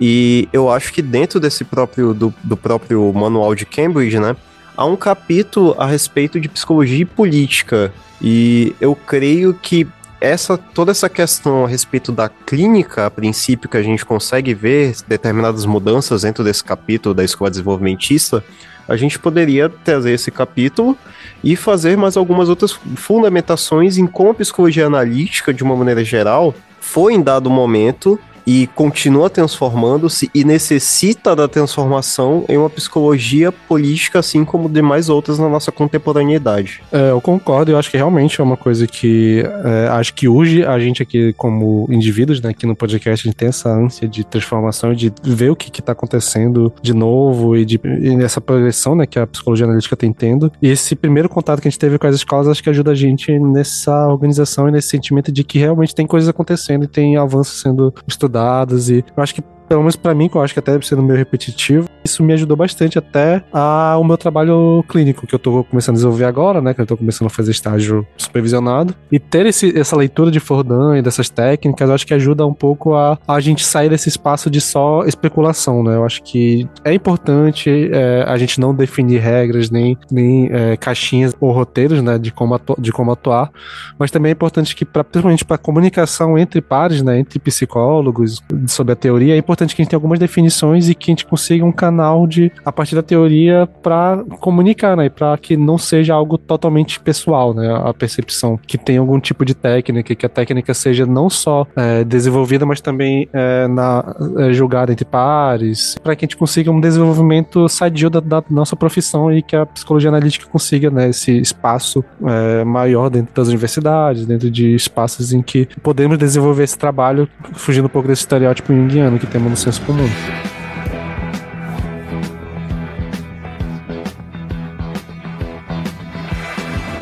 E eu acho que dentro desse próprio do, do próprio manual de Cambridge, né, há um capítulo a respeito de psicologia e política e eu creio que essa toda essa questão a respeito da clínica, a princípio, que a gente consegue ver determinadas mudanças dentro desse capítulo da escola desenvolvimentista, a gente poderia trazer esse capítulo e fazer mais algumas outras fundamentações em como a psicologia analítica, de uma maneira geral, foi em dado momento e continua transformando-se e necessita da transformação em uma psicologia política, assim como demais outras na nossa contemporaneidade. É, eu concordo, eu acho que realmente é uma coisa que é, acho que hoje a gente aqui, como indivíduos, né, aqui no podcast, a gente tem essa ânsia de transformação, de ver o que está acontecendo de novo e, de, e nessa progressão né, que a psicologia analítica tem tendo. E esse primeiro contato que a gente teve com as escolas, acho que ajuda a gente nessa organização e nesse sentimento de que realmente tem coisas acontecendo e tem avanços sendo estudados dados e eu acho que pelo menos para mim, que eu acho que até ser meio repetitivo, isso me ajudou bastante até ao meu trabalho clínico, que eu tô começando a desenvolver agora, né? Que eu tô começando a fazer estágio supervisionado. E ter esse, essa leitura de Fordan e dessas técnicas, eu acho que ajuda um pouco a, a gente sair desse espaço de só especulação, né? Eu acho que é importante é, a gente não definir regras, nem, nem é, caixinhas ou roteiros, né? De como, atu de como atuar, mas também é importante que, pra, principalmente para comunicação entre pares, né? Entre psicólogos, sobre a teoria, é importante importante que a gente tenha algumas definições e que a gente consiga um canal de, a partir da teoria, para comunicar, né? Para que não seja algo totalmente pessoal, né? A percepção. Que tem algum tipo de técnica, que a técnica seja não só é, desenvolvida, mas também é, na, é, julgada entre pares, para que a gente consiga um desenvolvimento sadio da, da, nossa profissão e que a psicologia analítica consiga, né? Esse espaço é, maior dentro das universidades, dentro de espaços em que podemos desenvolver esse trabalho, fugindo um pouco desse estereótipo junguiano que temos no senso comum.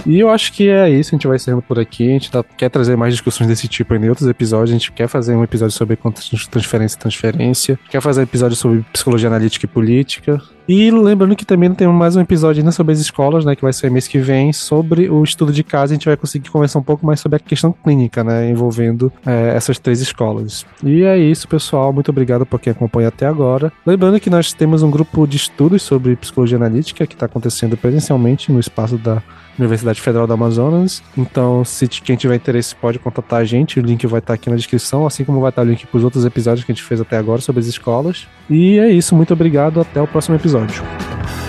E eu acho que é isso, a gente vai encerrando por aqui. A gente tá, quer trazer mais discussões desse tipo em outros episódios. A gente quer fazer um episódio sobre transferência e transferência. Quer fazer um episódio sobre psicologia analítica e política. E lembrando que também temos mais um episódio ainda sobre as escolas, né? Que vai ser mês que vem, sobre o estudo de casa. A gente vai conseguir conversar um pouco mais sobre a questão clínica, né? Envolvendo é, essas três escolas. E é isso, pessoal. Muito obrigado por quem acompanha até agora. Lembrando que nós temos um grupo de estudos sobre psicologia analítica que está acontecendo presencialmente no espaço da Universidade Federal do Amazonas. Então, se quem tiver interesse pode contatar a gente, o link vai estar aqui na descrição, assim como vai estar o link para os outros episódios que a gente fez até agora sobre as escolas. E é isso, muito obrigado, até o próximo episódio.